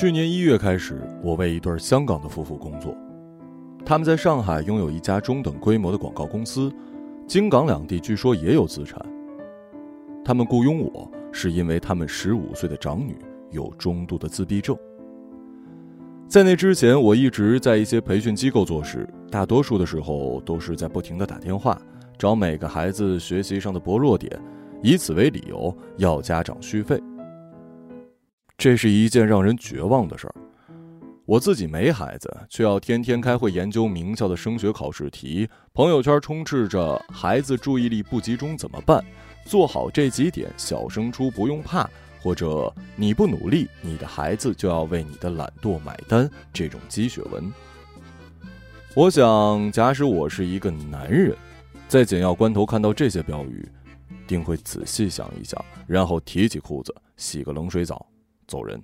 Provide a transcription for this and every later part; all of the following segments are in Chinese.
去年一月开始，我为一对香港的夫妇工作，他们在上海拥有一家中等规模的广告公司，京港两地据说也有资产。他们雇佣我是因为他们十五岁的长女有中度的自闭症。在那之前，我一直在一些培训机构做事，大多数的时候都是在不停的打电话，找每个孩子学习上的薄弱点，以此为理由要家长续费。这是一件让人绝望的事儿。我自己没孩子，却要天天开会研究名校的升学考试题，朋友圈充斥着孩子注意力不集中怎么办，做好这几点，小升初不用怕。或者你不努力，你的孩子就要为你的懒惰买单。这种鸡血文，我想，假使我是一个男人，在紧要关头看到这些标语，定会仔细想一想，然后提起裤子，洗个冷水澡，走人。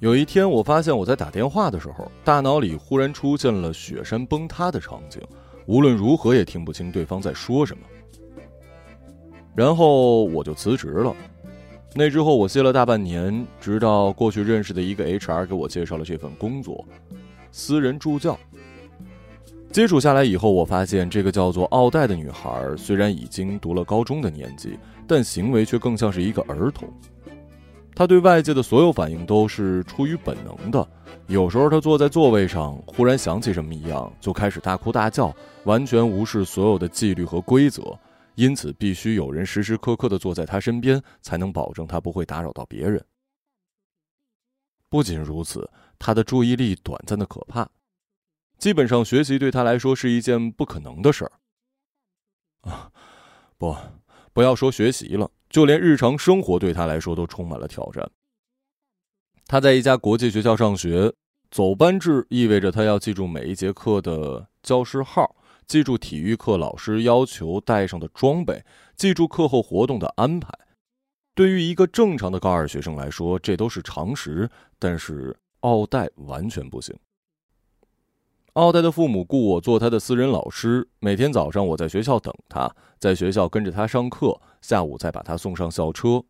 有一天，我发现我在打电话的时候，大脑里忽然出现了雪山崩塌的场景，无论如何也听不清对方在说什么。然后我就辞职了。那之后我歇了大半年，直到过去认识的一个 HR 给我介绍了这份工作——私人助教。接触下来以后，我发现这个叫做奥黛的女孩虽然已经读了高中的年纪，但行为却更像是一个儿童。他对外界的所有反应都是出于本能的，有时候他坐在座位上，忽然想起什么一样，就开始大哭大叫，完全无视所有的纪律和规则，因此必须有人时时刻刻的坐在他身边，才能保证他不会打扰到别人。不仅如此，他的注意力短暂的可怕，基本上学习对他来说是一件不可能的事儿。啊，不，不要说学习了。就连日常生活对他来说都充满了挑战。他在一家国际学校上学，走班制意味着他要记住每一节课的教师号，记住体育课老师要求带上的装备，记住课后活动的安排。对于一个正常的高二学生来说，这都是常识，但是奥黛完全不行。奥黛的父母雇我做他的私人老师，每天早上我在学校等他，在学校跟着他上课，下午再把他送上校车。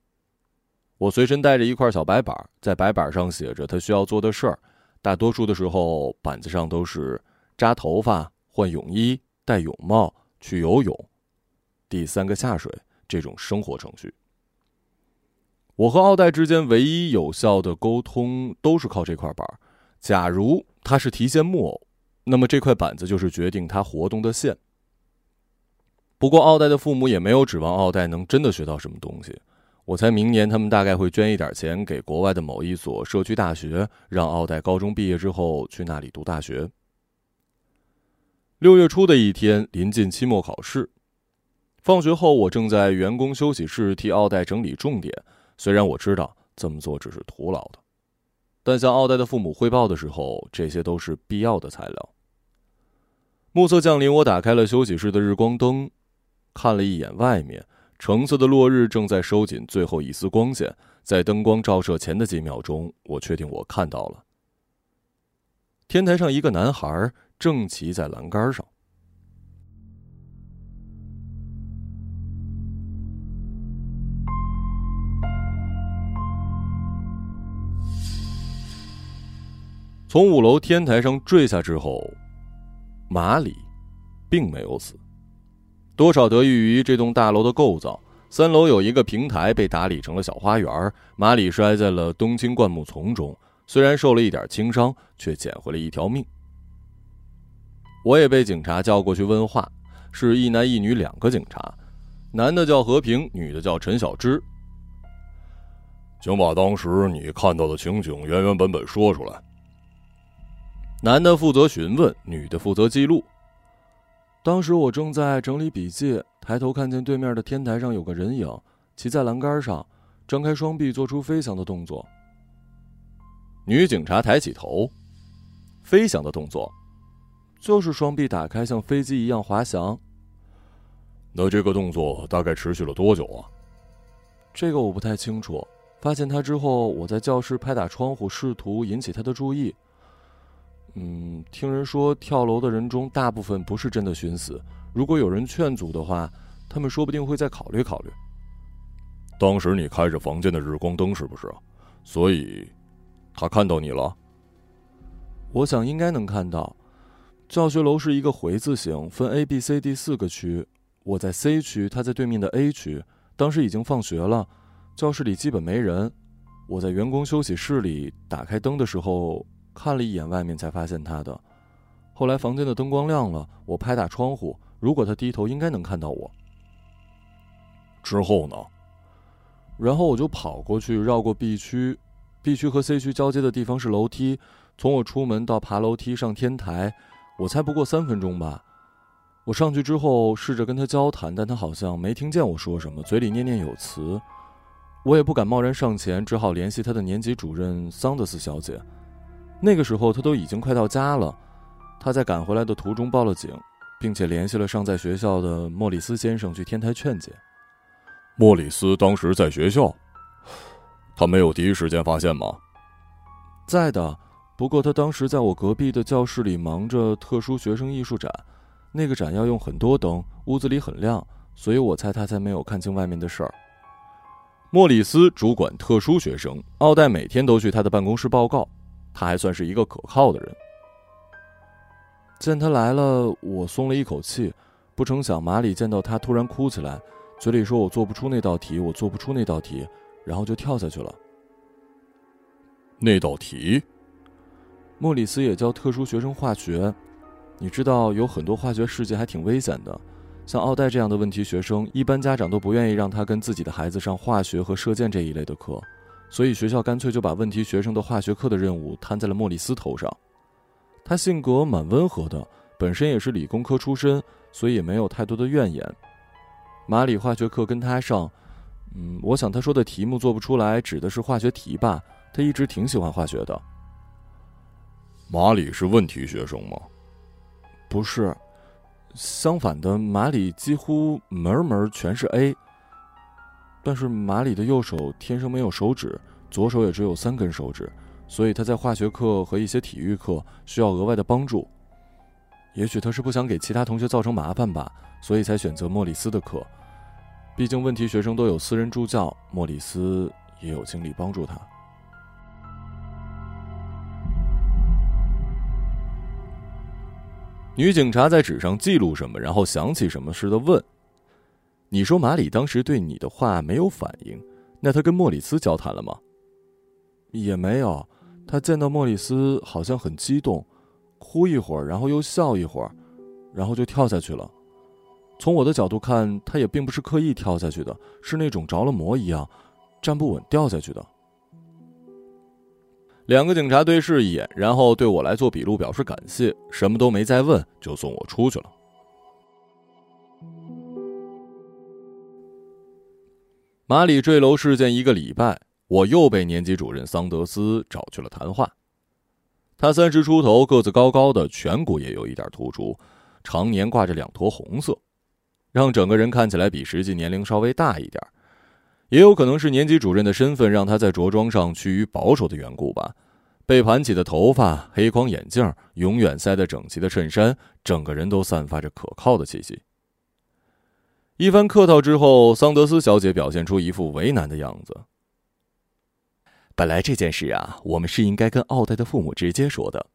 我随身带着一块小白板，在白板上写着他需要做的事儿，大多数的时候板子上都是扎头发、换泳衣、戴泳帽、去游泳、第三个下水这种生活程序。我和奥黛之间唯一有效的沟通都是靠这块板。假如他是提线木偶。那么这块板子就是决定他活动的线。不过奥黛的父母也没有指望奥黛能真的学到什么东西。我猜明年他们大概会捐一点钱给国外的某一所社区大学，让奥黛高中毕业之后去那里读大学。六月初的一天，临近期末考试，放学后我正在员工休息室替奥黛整理重点。虽然我知道这么做只是徒劳的，但向奥黛的父母汇报的时候，这些都是必要的材料。暮色降临，我打开了休息室的日光灯，看了一眼外面，橙色的落日正在收紧最后一丝光线。在灯光照射前的几秒钟，我确定我看到了天台上一个男孩正骑在栏杆上。从五楼天台上坠下之后。马里，并没有死，多少得益于这栋大楼的构造。三楼有一个平台被打理成了小花园。马里摔在了冬青灌木丛中，虽然受了一点轻伤，却捡回了一条命。我也被警察叫过去问话，是一男一女两个警察，男的叫和平，女的叫陈小芝。请把当时你看到的情景原原本本说出来。男的负责询问，女的负责记录。当时我正在整理笔记，抬头看见对面的天台上有个人影，骑在栏杆上，张开双臂做出飞翔的动作。女警察抬起头，飞翔的动作，就是双臂打开，像飞机一样滑翔。那这个动作大概持续了多久啊？这个我不太清楚。发现他之后，我在教室拍打窗户，试图引起他的注意。嗯，听人说跳楼的人中大部分不是真的寻死，如果有人劝阻的话，他们说不定会再考虑考虑。当时你开着房间的日光灯是不是？所以，他看到你了。我想应该能看到。教学楼是一个回字形，分 A、B、C、D 四个区。我在 C 区，他在对面的 A 区。当时已经放学了，教室里基本没人。我在员工休息室里打开灯的时候，看了一眼外面，才发现他的。后来房间的灯光亮了，我拍打窗户，如果他低头，应该能看到我。之后呢？然后我就跑过去，绕过 B 区，B 区和 C 区交接的地方是楼梯，从我出门到爬楼梯上天台。我才不过三分钟吧，我上去之后试着跟他交谈，但他好像没听见我说什么，嘴里念念有词。我也不敢贸然上前，只好联系他的年级主任桑德斯小姐。那个时候他都已经快到家了，他在赶回来的途中报了警，并且联系了尚在学校的莫里斯先生去天台劝解。莫里斯当时在学校，他没有第一时间发现吗？在的。不过他当时在我隔壁的教室里忙着特殊学生艺术展，那个展要用很多灯，屋子里很亮，所以我猜他才没有看清外面的事儿。莫里斯主管特殊学生，奥黛每天都去他的办公室报告，他还算是一个可靠的人。见他来了，我松了一口气。不成想马里见到他突然哭起来，嘴里说我做不出那道题，我做不出那道题，然后就跳下去了。那道题。莫里斯也教特殊学生化学，你知道有很多化学试剂还挺危险的，像奥黛这样的问题学生，一般家长都不愿意让他跟自己的孩子上化学和射箭这一类的课，所以学校干脆就把问题学生的化学课的任务摊在了莫里斯头上。他性格蛮温和的，本身也是理工科出身，所以也没有太多的怨言。马里化学课跟他上，嗯，我想他说的题目做不出来，指的是化学题吧？他一直挺喜欢化学的。马里是问题学生吗？不是，相反的，马里几乎门门全是 A。但是马里的右手天生没有手指，左手也只有三根手指，所以他在化学课和一些体育课需要额外的帮助。也许他是不想给其他同学造成麻烦吧，所以才选择莫里斯的课。毕竟问题学生都有私人助教，莫里斯也有精力帮助他。女警察在纸上记录什么，然后想起什么似的问：“你说马里当时对你的话没有反应，那他跟莫里斯交谈了吗？”“也没有，他见到莫里斯好像很激动，哭一会儿，然后又笑一会儿，然后就跳下去了。从我的角度看，他也并不是刻意跳下去的，是那种着了魔一样，站不稳掉下去的。”两个警察对视一眼，然后对我来做笔录表示感谢，什么都没再问，就送我出去了。马里坠楼事件一个礼拜，我又被年级主任桑德斯找去了谈话。他三十出头，个子高高的，颧骨也有一点突出，常年挂着两坨红色，让整个人看起来比实际年龄稍微大一点。也有可能是年级主任的身份让他在着装上趋于保守的缘故吧。被盘起的头发，黑框眼镜，永远塞得整齐的衬衫，整个人都散发着可靠的气息。一番客套之后，桑德斯小姐表现出一副为难的样子。本来这件事啊，我们是应该跟奥黛的父母直接说的，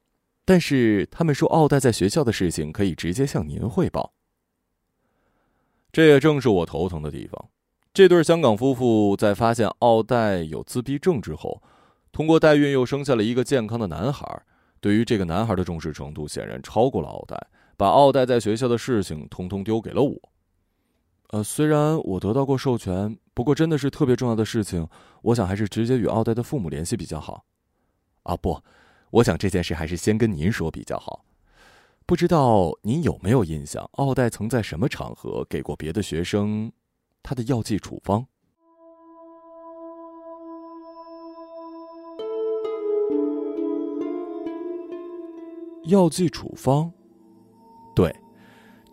但是他们说奥黛在学校的事情可以直接向您汇报。这也正是我头疼的地方。这对香港夫妇在发现奥黛有自闭症之后，通过代孕又生下了一个健康的男孩。对于这个男孩的重视程度显然超过了奥黛，把奥黛在学校的事情通通丢给了我。呃，虽然我得到过授权，不过真的是特别重要的事情，我想还是直接与奥黛的父母联系比较好。啊，不，我想这件事还是先跟您说比较好。不知道您有没有印象，奥黛曾在什么场合给过别的学生？他的药剂处方，药剂处方，对，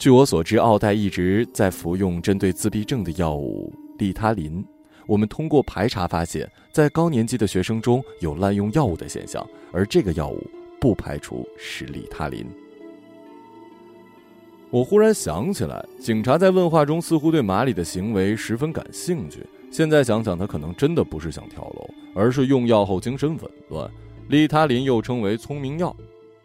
据我所知，奥黛一直在服用针对自闭症的药物利他林。我们通过排查发现，在高年级的学生中有滥用药物的现象，而这个药物不排除是利他林。我忽然想起来，警察在问话中似乎对马里的行为十分感兴趣。现在想想，他可能真的不是想跳楼，而是用药后精神紊乱。利他林又称为聪明药，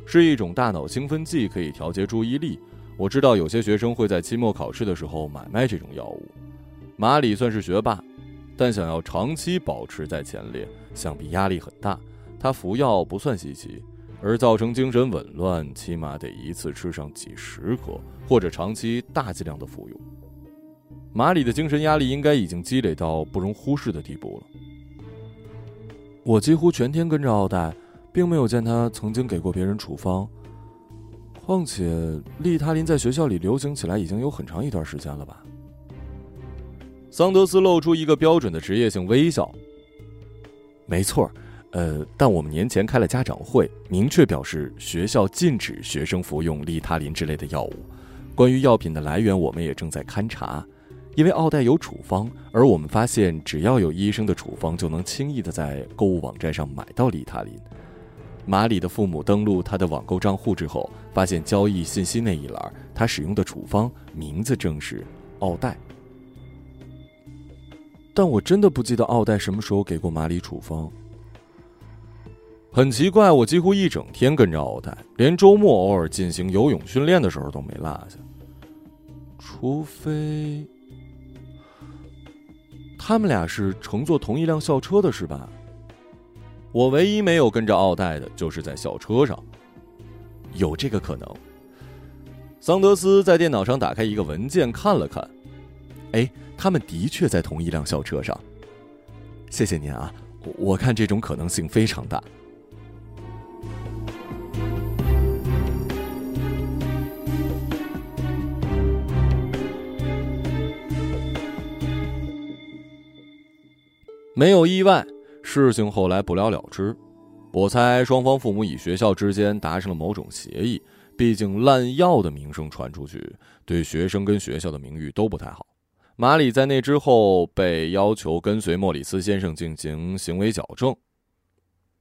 是一种大脑兴奋剂，可以调节注意力。我知道有些学生会在期末考试的时候买卖这种药物。马里算是学霸，但想要长期保持在前列，想必压力很大。他服药不算稀奇，而造成精神紊乱，起码得一次吃上几十颗，或者长期大剂量的服用。马里的精神压力应该已经积累到不容忽视的地步了。我几乎全天跟着奥黛，并没有见他曾经给过别人处方。况且利他林在学校里流行起来已经有很长一段时间了吧？桑德斯露出一个标准的职业性微笑。没错，呃，但我们年前开了家长会，明确表示学校禁止学生服用利他林之类的药物。关于药品的来源，我们也正在勘查。因为奥黛有处方，而我们发现只要有医生的处方，就能轻易的在购物网站上买到利他林。马里的父母登录他的网购账户之后，发现交易信息那一栏，他使用的处方名字正是奥黛。但我真的不记得奥黛什么时候给过马里处方。很奇怪，我几乎一整天跟着奥黛，连周末偶尔进行游泳训练的时候都没落下。除非他们俩是乘坐同一辆校车的，是吧？我唯一没有跟着奥黛的，就是在校车上，有这个可能。桑德斯在电脑上打开一个文件看了看，哎，他们的确在同一辆校车上。谢谢您啊，我看这种可能性非常大。没有意外。事情后来不了了之，我猜双方父母与学校之间达成了某种协议。毕竟滥药的名声传出去，对学生跟学校的名誉都不太好。马里在那之后被要求跟随莫里斯先生进行行为矫正。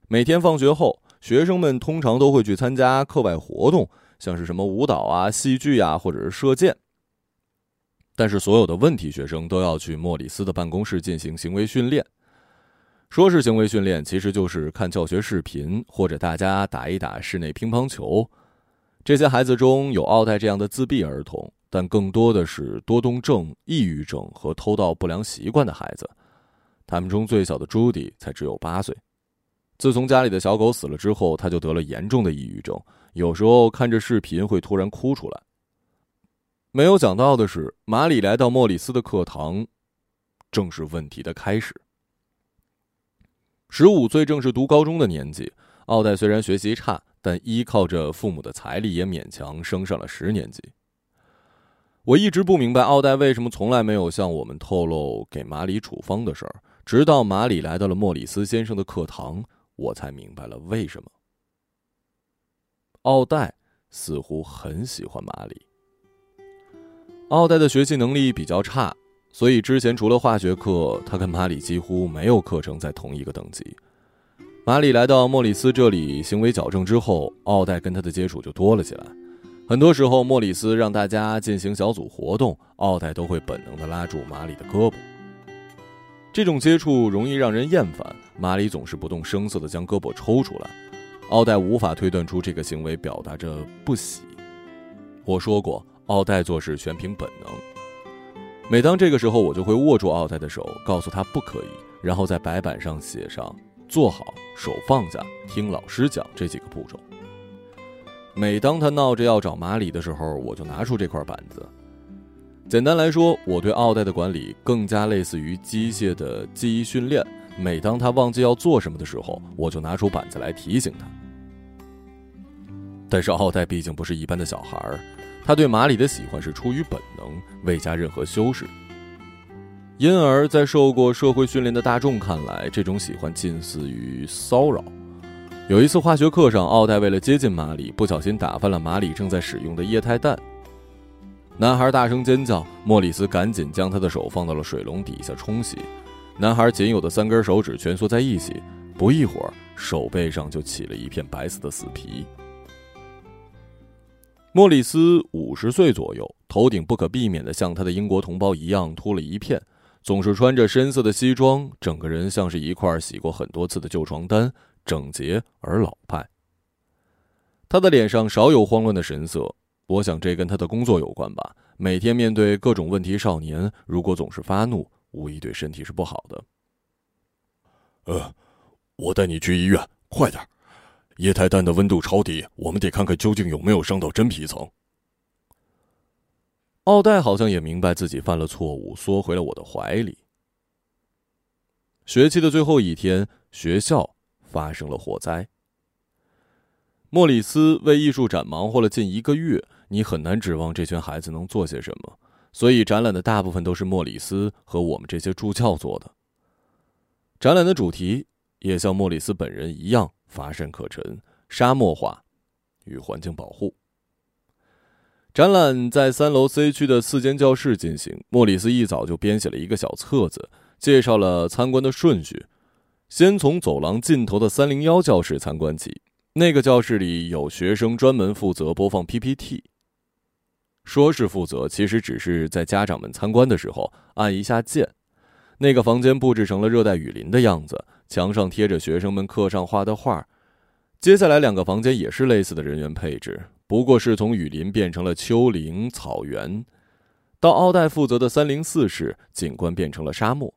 每天放学后，学生们通常都会去参加课外活动，像是什么舞蹈啊、戏剧啊，或者是射箭。但是所有的问题学生都要去莫里斯的办公室进行行为训练。说是行为训练，其实就是看教学视频，或者大家打一打室内乒乓球。这些孩子中有奥黛这样的自闭儿童，但更多的是多动症、抑郁症和偷盗不良习惯的孩子。他们中最小的朱迪才只有八岁。自从家里的小狗死了之后，他就得了严重的抑郁症，有时候看着视频会突然哭出来。没有想到的是，马里来到莫里斯的课堂，正是问题的开始。十五岁正是读高中的年纪，奥黛虽然学习差，但依靠着父母的财力也勉强升上了十年级。我一直不明白奥黛为什么从来没有向我们透露给马里处方的事儿，直到马里来到了莫里斯先生的课堂，我才明白了为什么。奥黛似乎很喜欢马里。奥黛的学习能力比较差。所以之前除了化学课，他跟马里几乎没有课程在同一个等级。马里来到莫里斯这里行为矫正之后，奥黛跟他的接触就多了起来。很多时候，莫里斯让大家进行小组活动，奥黛都会本能地拉住马里的胳膊。这种接触容易让人厌烦，马里总是不动声色地将胳膊抽出来。奥黛无法推断出这个行为表达着不喜。我说过，奥黛做事全凭本能。每当这个时候，我就会握住奥黛的手，告诉她不可以，然后在白板上写上“坐好，手放下，听老师讲”这几个步骤。每当他闹着要找马里的时候，我就拿出这块板子。简单来说，我对奥黛的管理更加类似于机械的记忆训练。每当他忘记要做什么的时候，我就拿出板子来提醒他。但是奥黛毕竟不是一般的小孩儿。他对马里的喜欢是出于本能，未加任何修饰。因而，在受过社会训练的大众看来，这种喜欢近似于骚扰。有一次化学课上，奥黛为了接近马里，不小心打翻了马里正在使用的液态氮。男孩大声尖叫，莫里斯赶紧将他的手放到了水龙底下冲洗。男孩仅有的三根手指蜷缩在一起，不一会儿，手背上就起了一片白色的死皮。莫里斯五十岁左右，头顶不可避免的像他的英国同胞一样秃了一片，总是穿着深色的西装，整个人像是一块洗过很多次的旧床单，整洁而老派。他的脸上少有慌乱的神色，我想这跟他的工作有关吧。每天面对各种问题少年，如果总是发怒，无疑对身体是不好的。呃，我带你去医院，快点。液态氮的温度超低，我们得看看究竟有没有伤到真皮层。奥黛好像也明白自己犯了错误，缩回了我的怀里。学期的最后一天，学校发生了火灾。莫里斯为艺术展忙活了近一个月，你很难指望这群孩子能做些什么，所以展览的大部分都是莫里斯和我们这些助教做的。展览的主题也像莫里斯本人一样。乏善可陈、沙漠化与环境保护。展览在三楼 C 区的四间教室进行。莫里斯一早就编写了一个小册子，介绍了参观的顺序。先从走廊尽头的三零幺教室参观起。那个教室里有学生专门负责播放 PPT。说是负责，其实只是在家长们参观的时候按一下键。那个房间布置成了热带雨林的样子。墙上贴着学生们课上画的画，接下来两个房间也是类似的人员配置，不过是从雨林变成了丘陵草原。到奥黛负责的三零四室，景观变成了沙漠。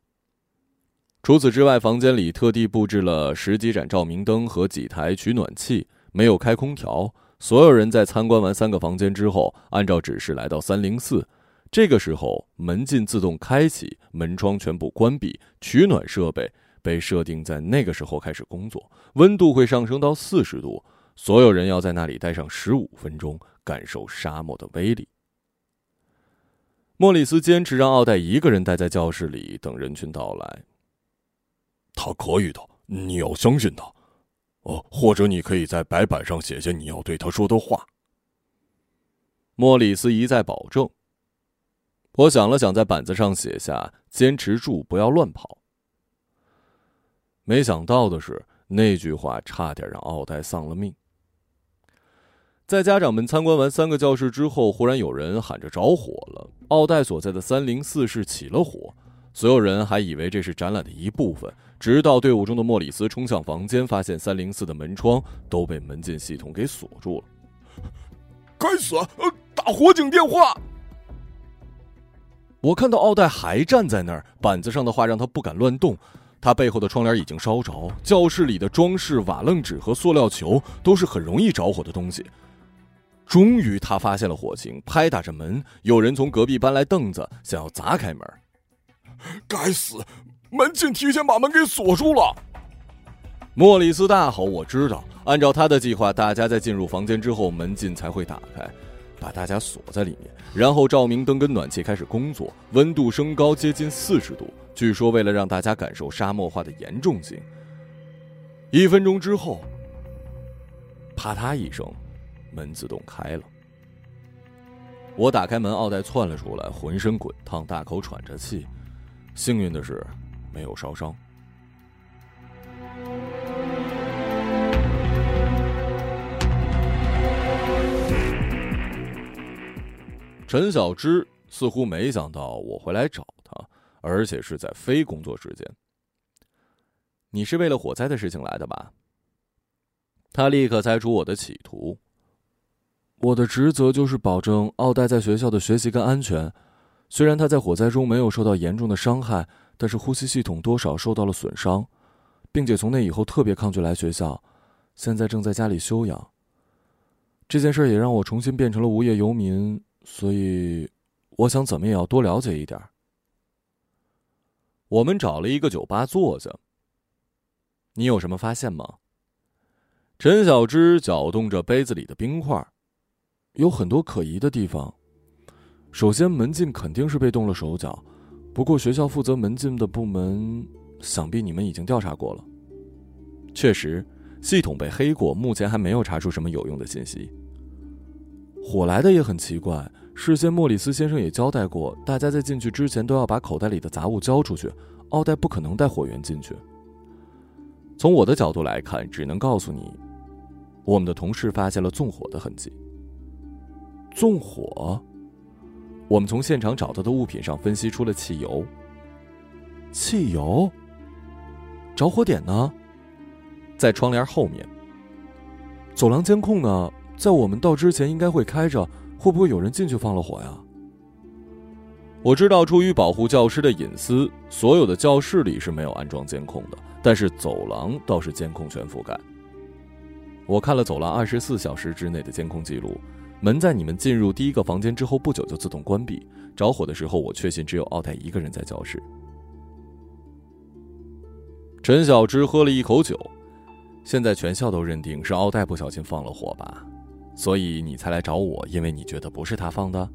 除此之外，房间里特地布置了十几盏照明灯和几台取暖器，没有开空调。所有人在参观完三个房间之后，按照指示来到三零四，这个时候门禁自动开启，门窗全部关闭，取暖设备。被设定在那个时候开始工作，温度会上升到四十度，所有人要在那里待上十五分钟，感受沙漠的威力。莫里斯坚持让奥黛一个人待在教室里等人群到来。他可以的，你要相信他。哦，或者你可以在白板上写下你要对他说的话。莫里斯一再保证。我想了想，在板子上写下：“坚持住，不要乱跑。”没想到的是，那句话差点让奥黛丧了命。在家长们参观完三个教室之后，忽然有人喊着着火了。奥黛所在的三零四室起了火，所有人还以为这是展览的一部分，直到队伍中的莫里斯冲向房间，发现三零四的门窗都被门禁系统给锁住了。该死！呃，打火警电话！我看到奥黛还站在那儿，板子上的话让他不敢乱动。他背后的窗帘已经烧着，教室里的装饰、瓦楞纸和塑料球都是很容易着火的东西。终于，他发现了火情，拍打着门。有人从隔壁搬来凳子，想要砸开门。该死，门禁提前把门给锁住了！莫里斯大吼：“我知道，按照他的计划，大家在进入房间之后，门禁才会打开，把大家锁在里面，然后照明灯跟暖气开始工作，温度升高接近四十度。”据说，为了让大家感受沙漠化的严重性，一分钟之后，啪嗒一声，门自动开了。我打开门，奥黛窜了出来，浑身滚烫，大口喘着气。幸运的是，没有烧伤。陈小芝似乎没想到我会来找他。而且是在非工作时间。你是为了火灾的事情来的吧？他立刻猜出我的企图。我的职责就是保证奥黛在学校的学习跟安全。虽然他在火灾中没有受到严重的伤害，但是呼吸系统多少受到了损伤，并且从那以后特别抗拒来学校，现在正在家里休养。这件事也让我重新变成了无业游民，所以我想怎么也要多了解一点。我们找了一个酒吧坐下。你有什么发现吗？陈小芝搅动着杯子里的冰块，有很多可疑的地方。首先，门禁肯定是被动了手脚，不过学校负责门禁的部门，想必你们已经调查过了。确实，系统被黑过，目前还没有查出什么有用的信息。火来的也很奇怪。事先，莫里斯先生也交代过，大家在进去之前都要把口袋里的杂物交出去。奥黛不可能带火源进去。从我的角度来看，只能告诉你，我们的同事发现了纵火的痕迹。纵火。我们从现场找到的物品上分析出了汽油。汽油？着火点呢？在窗帘后面。走廊监控呢？在我们到之前应该会开着，会不会有人进去放了火呀？我知道，出于保护教师的隐私，所有的教室里是没有安装监控的，但是走廊倒是监控全覆盖。我看了走廊二十四小时之内的监控记录，门在你们进入第一个房间之后不久就自动关闭。着火的时候，我确信只有奥黛一个人在教室。陈小芝喝了一口酒，现在全校都认定是奥黛不小心放了火吧？所以你才来找我，因为你觉得不是他放的。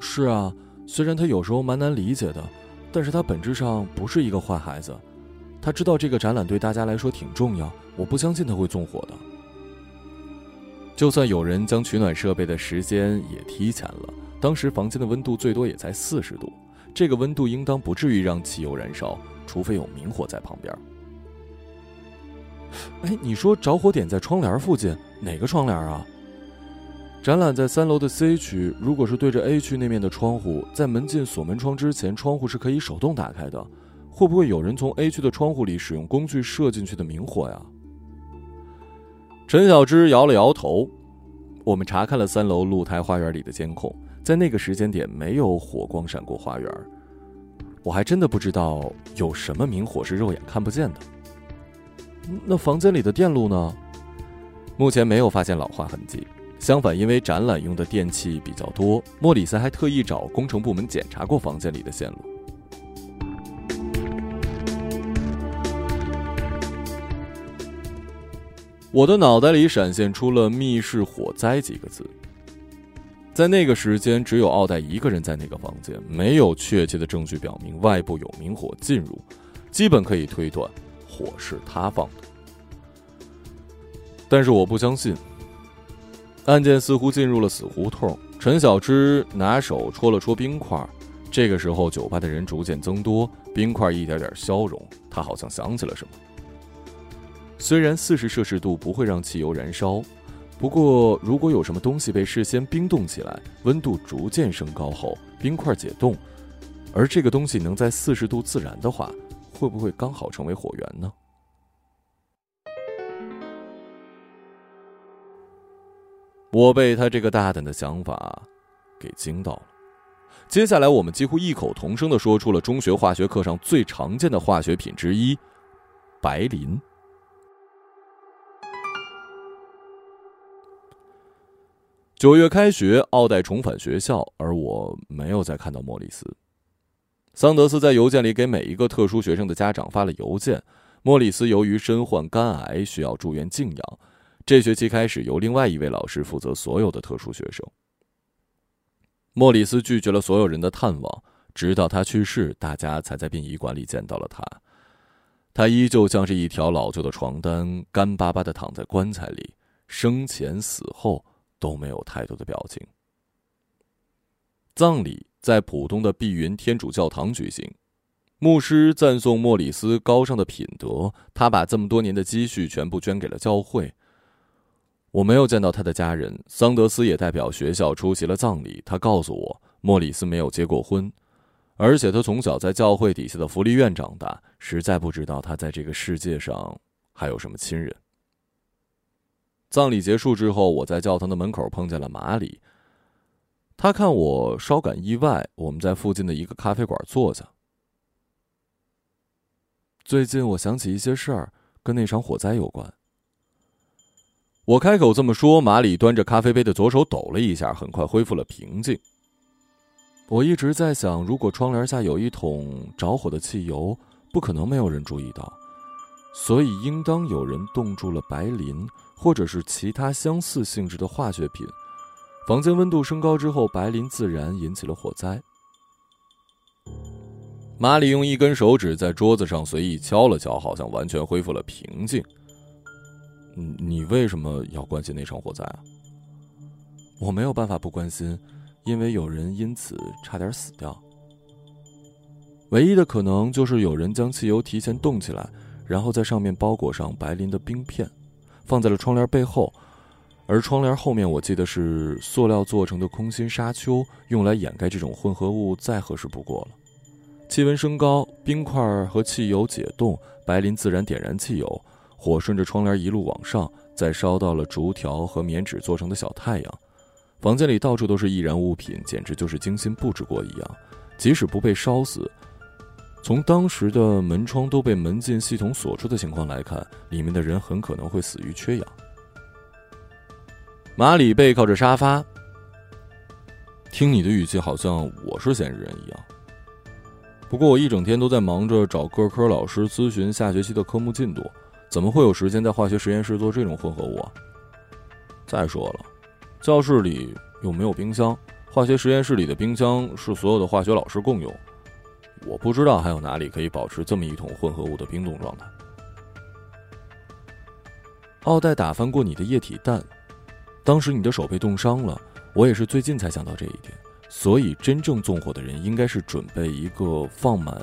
是啊，虽然他有时候蛮难理解的，但是他本质上不是一个坏孩子。他知道这个展览对大家来说挺重要，我不相信他会纵火的。就算有人将取暖设备的时间也提前了，当时房间的温度最多也才四十度，这个温度应当不至于让汽油燃烧，除非有明火在旁边。哎，你说着火点在窗帘附近，哪个窗帘啊？展览在三楼的 C 区，如果是对着 A 区那面的窗户，在门禁锁门窗之前，窗户是可以手动打开的。会不会有人从 A 区的窗户里使用工具射进去的明火呀？陈小芝摇了摇头。我们查看了三楼露台花园里的监控，在那个时间点没有火光闪过花园。我还真的不知道有什么明火是肉眼看不见的。那房间里的电路呢？目前没有发现老化痕迹。相反，因为展览用的电器比较多，莫里森还特意找工程部门检查过房间里的线路。我的脑袋里闪现出了“密室火灾”几个字。在那个时间，只有奥黛一个人在那个房间，没有确切的证据表明外部有明火进入，基本可以推断。火是他放的，但是我不相信。案件似乎进入了死胡同。陈小芝拿手戳了戳冰块，这个时候酒吧的人逐渐增多，冰块一点点消融。他好像想起了什么。虽然四十摄氏度不会让汽油燃烧，不过如果有什么东西被事先冰冻起来，温度逐渐升高后，冰块解冻，而这个东西能在四十度自燃的话。会不会刚好成为火源呢？我被他这个大胆的想法给惊到了。接下来，我们几乎异口同声的说出了中学化学课上最常见的化学品之一——白磷。九月开学，奥黛重返学校，而我没有再看到莫里斯。桑德斯在邮件里给每一个特殊学生的家长发了邮件。莫里斯由于身患肝癌，需要住院静养。这学期开始，由另外一位老师负责所有的特殊学生。莫里斯拒绝了所有人的探望，直到他去世，大家才在殡仪馆里见到了他。他依旧像是一条老旧的床单，干巴巴的躺在棺材里，生前死后都没有太多的表情。葬礼。在浦东的碧云天主教堂举行，牧师赞颂莫里斯高尚的品德。他把这么多年的积蓄全部捐给了教会。我没有见到他的家人，桑德斯也代表学校出席了葬礼。他告诉我，莫里斯没有结过婚，而且他从小在教会底下的福利院长大，实在不知道他在这个世界上还有什么亲人。葬礼结束之后，我在教堂的门口碰见了马里。他看我稍感意外，我们在附近的一个咖啡馆坐下。最近我想起一些事儿，跟那场火灾有关。我开口这么说，马里端着咖啡杯的左手抖了一下，很快恢复了平静。我一直在想，如果窗帘下有一桶着火的汽油，不可能没有人注意到，所以应当有人冻住了白磷，或者是其他相似性质的化学品。房间温度升高之后，白磷自燃，引起了火灾。马里用一根手指在桌子上随意敲了敲，好像完全恢复了平静。你为什么要关心那场火灾啊？我没有办法不关心，因为有人因此差点死掉。唯一的可能就是有人将汽油提前冻起来，然后在上面包裹上白磷的冰片，放在了窗帘背后。而窗帘后面我记得是塑料做成的空心沙丘，用来掩盖这种混合物再合适不过了。气温升高，冰块和汽油解冻，白磷自然点燃汽油，火顺着窗帘一路往上，再烧到了竹条和棉纸做成的小太阳。房间里到处都是易燃物品，简直就是精心布置过一样。即使不被烧死，从当时的门窗都被门禁系统锁住的情况来看，里面的人很可能会死于缺氧。马里背靠着沙发，听你的语气好像我是嫌疑人一样。不过我一整天都在忙着找各科老师咨询下学期的科目进度，怎么会有时间在化学实验室做这种混合物啊？再说了。教室里又没有冰箱，化学实验室里的冰箱是所有的化学老师共用。我不知道还有哪里可以保持这么一桶混合物的冰冻状态。奥黛打翻过你的液体弹，当时你的手被冻伤了。我也是最近才想到这一点，所以真正纵火的人应该是准备一个放满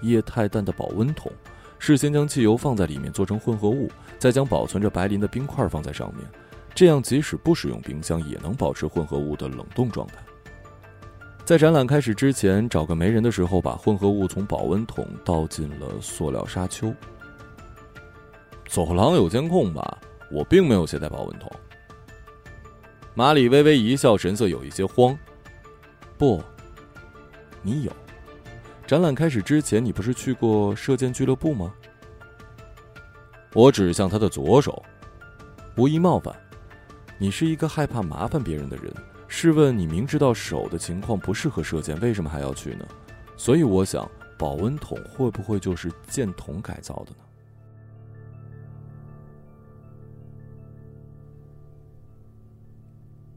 液态氮的保温桶，事先将汽油放在里面做成混合物，再将保存着白磷的冰块放在上面。这样，即使不使用冰箱，也能保持混合物的冷冻状态。在展览开始之前，找个没人的时候，把混合物从保温桶倒进了塑料沙丘。走廊有监控吧？我并没有携带保温桶。马里微微一笑，神色有一些慌。不，你有。展览开始之前，你不是去过射箭俱乐部吗？我指向他的左手，无意冒犯。你是一个害怕麻烦别人的人。试问你明知道手的情况不适合射箭，为什么还要去呢？所以我想，保温桶会不会就是箭筒改造的呢？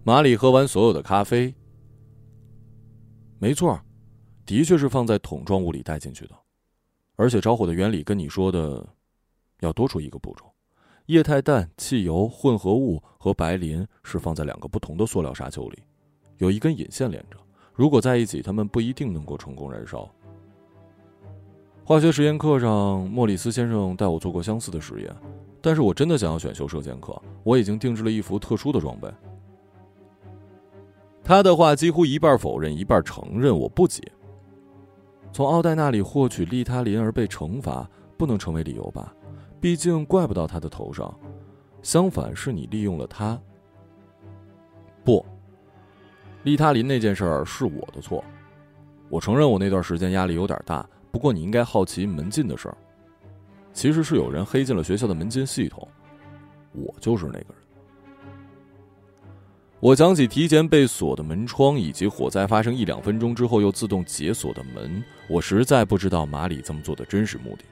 马里喝完所有的咖啡。没错，的确是放在桶状物里带进去的，而且着火的原理跟你说的要多出一个步骤。液态氮、汽油、混合物和白磷是放在两个不同的塑料沙丘里，有一根引线连着。如果在一起，它们不一定能够成功燃烧。化学实验课上，莫里斯先生带我做过相似的实验，但是我真的想要选修射箭课，我已经定制了一副特殊的装备。他的话几乎一半否认，一半承认。我不解。从奥黛那里获取利他林而被惩罚，不能成为理由吧？毕竟怪不到他的头上，相反是你利用了他。不，利他林那件事儿是我的错，我承认我那段时间压力有点大。不过你应该好奇门禁的事儿，其实是有人黑进了学校的门禁系统，我就是那个人。我想起提前被锁的门窗，以及火灾发生一两分钟之后又自动解锁的门，我实在不知道马里这么做的真实目的。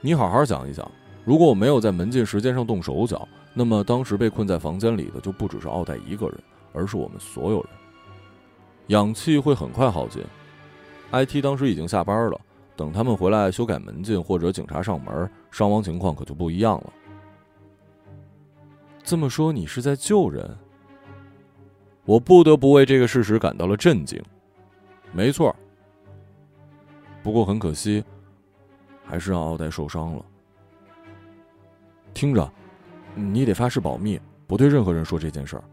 你好好想一想，如果我没有在门禁时间上动手脚，那么当时被困在房间里的就不只是奥黛一个人，而是我们所有人。氧气会很快耗尽，IT 当时已经下班了，等他们回来修改门禁或者警察上门，伤亡情况可就不一样了。这么说，你是在救人？我不得不为这个事实感到了震惊。没错，不过很可惜。还是让奥黛受伤了。听着，你得发誓保密，不对任何人说这件事儿。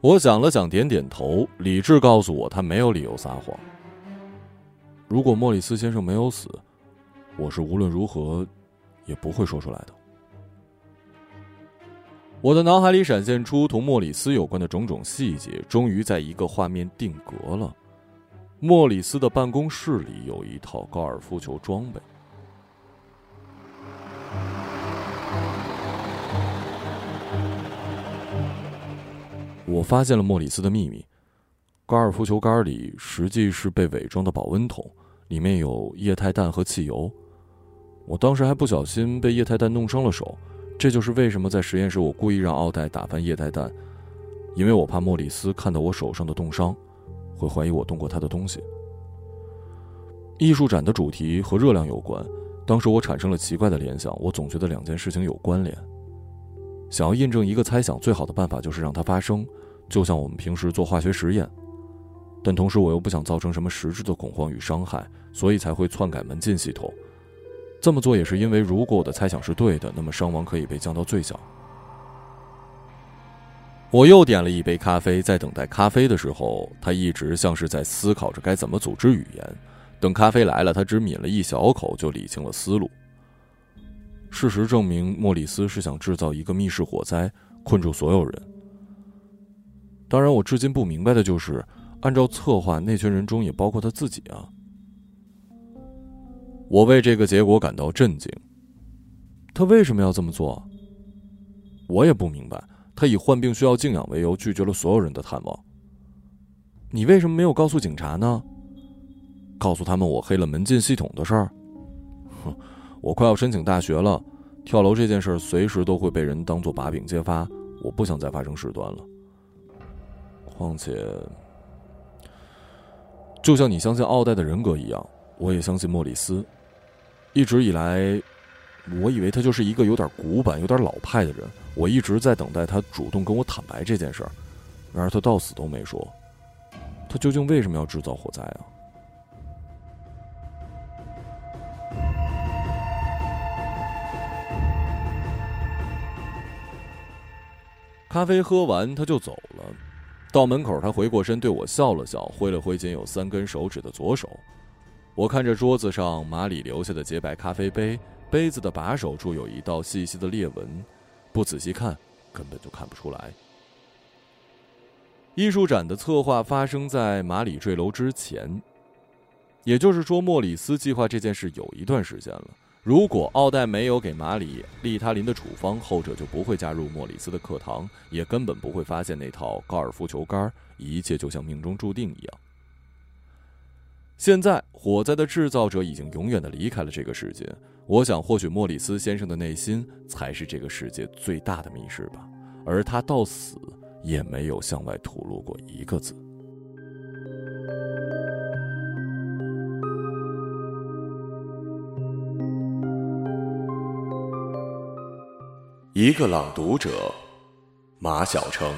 我想了想，点点头。理智告诉我，他没有理由撒谎。如果莫里斯先生没有死，我是无论如何也不会说出来的。我的脑海里闪现出同莫里斯有关的种种细节，终于在一个画面定格了。莫里斯的办公室里有一套高尔夫球装备。我发现了莫里斯的秘密：高尔夫球杆里实际是被伪装的保温桶，里面有液态氮和汽油。我当时还不小心被液态氮弄伤了手，这就是为什么在实验室我故意让奥黛打翻液态氮，因为我怕莫里斯看到我手上的冻伤。会怀疑我动过他的东西。艺术展的主题和热量有关，当时我产生了奇怪的联想，我总觉得两件事情有关联。想要印证一个猜想，最好的办法就是让它发生，就像我们平时做化学实验。但同时我又不想造成什么实质的恐慌与伤害，所以才会篡改门禁系统。这么做也是因为，如果我的猜想是对的，那么伤亡可以被降到最小。我又点了一杯咖啡，在等待咖啡的时候，他一直像是在思考着该怎么组织语言。等咖啡来了，他只抿了一小口就理清了思路。事实证明，莫里斯是想制造一个密室火灾，困住所有人。当然，我至今不明白的就是，按照策划，那群人中也包括他自己啊。我为这个结果感到震惊。他为什么要这么做？我也不明白。他以患病需要静养为由，拒绝了所有人的探望。你为什么没有告诉警察呢？告诉他们我黑了门禁系统的事儿？哼，我快要申请大学了，跳楼这件事随时都会被人当做把柄揭发，我不想再发生事端了。况且，就像你相信奥黛的人格一样，我也相信莫里斯。一直以来，我以为他就是一个有点古板、有点老派的人。我一直在等待他主动跟我坦白这件事儿，然而他到死都没说。他究竟为什么要制造火灾啊？咖啡喝完，他就走了。到门口，他回过身对我笑了笑，挥了挥仅有三根手指的左手。我看着桌子上马里留下的洁白咖啡杯，杯子的把手处有一道细细的裂纹，不仔细看根本就看不出来。艺术展的策划发生在马里坠楼之前，也就是说，莫里斯计划这件事有一段时间了。如果奥黛没有给马里利他林的处方，后者就不会加入莫里斯的课堂，也根本不会发现那套高尔夫球杆。一切就像命中注定一样。现在，火灾的制造者已经永远的离开了这个世界。我想，或许莫里斯先生的内心才是这个世界最大的密室吧，而他到死也没有向外吐露过一个字。一个朗读者，马晓成。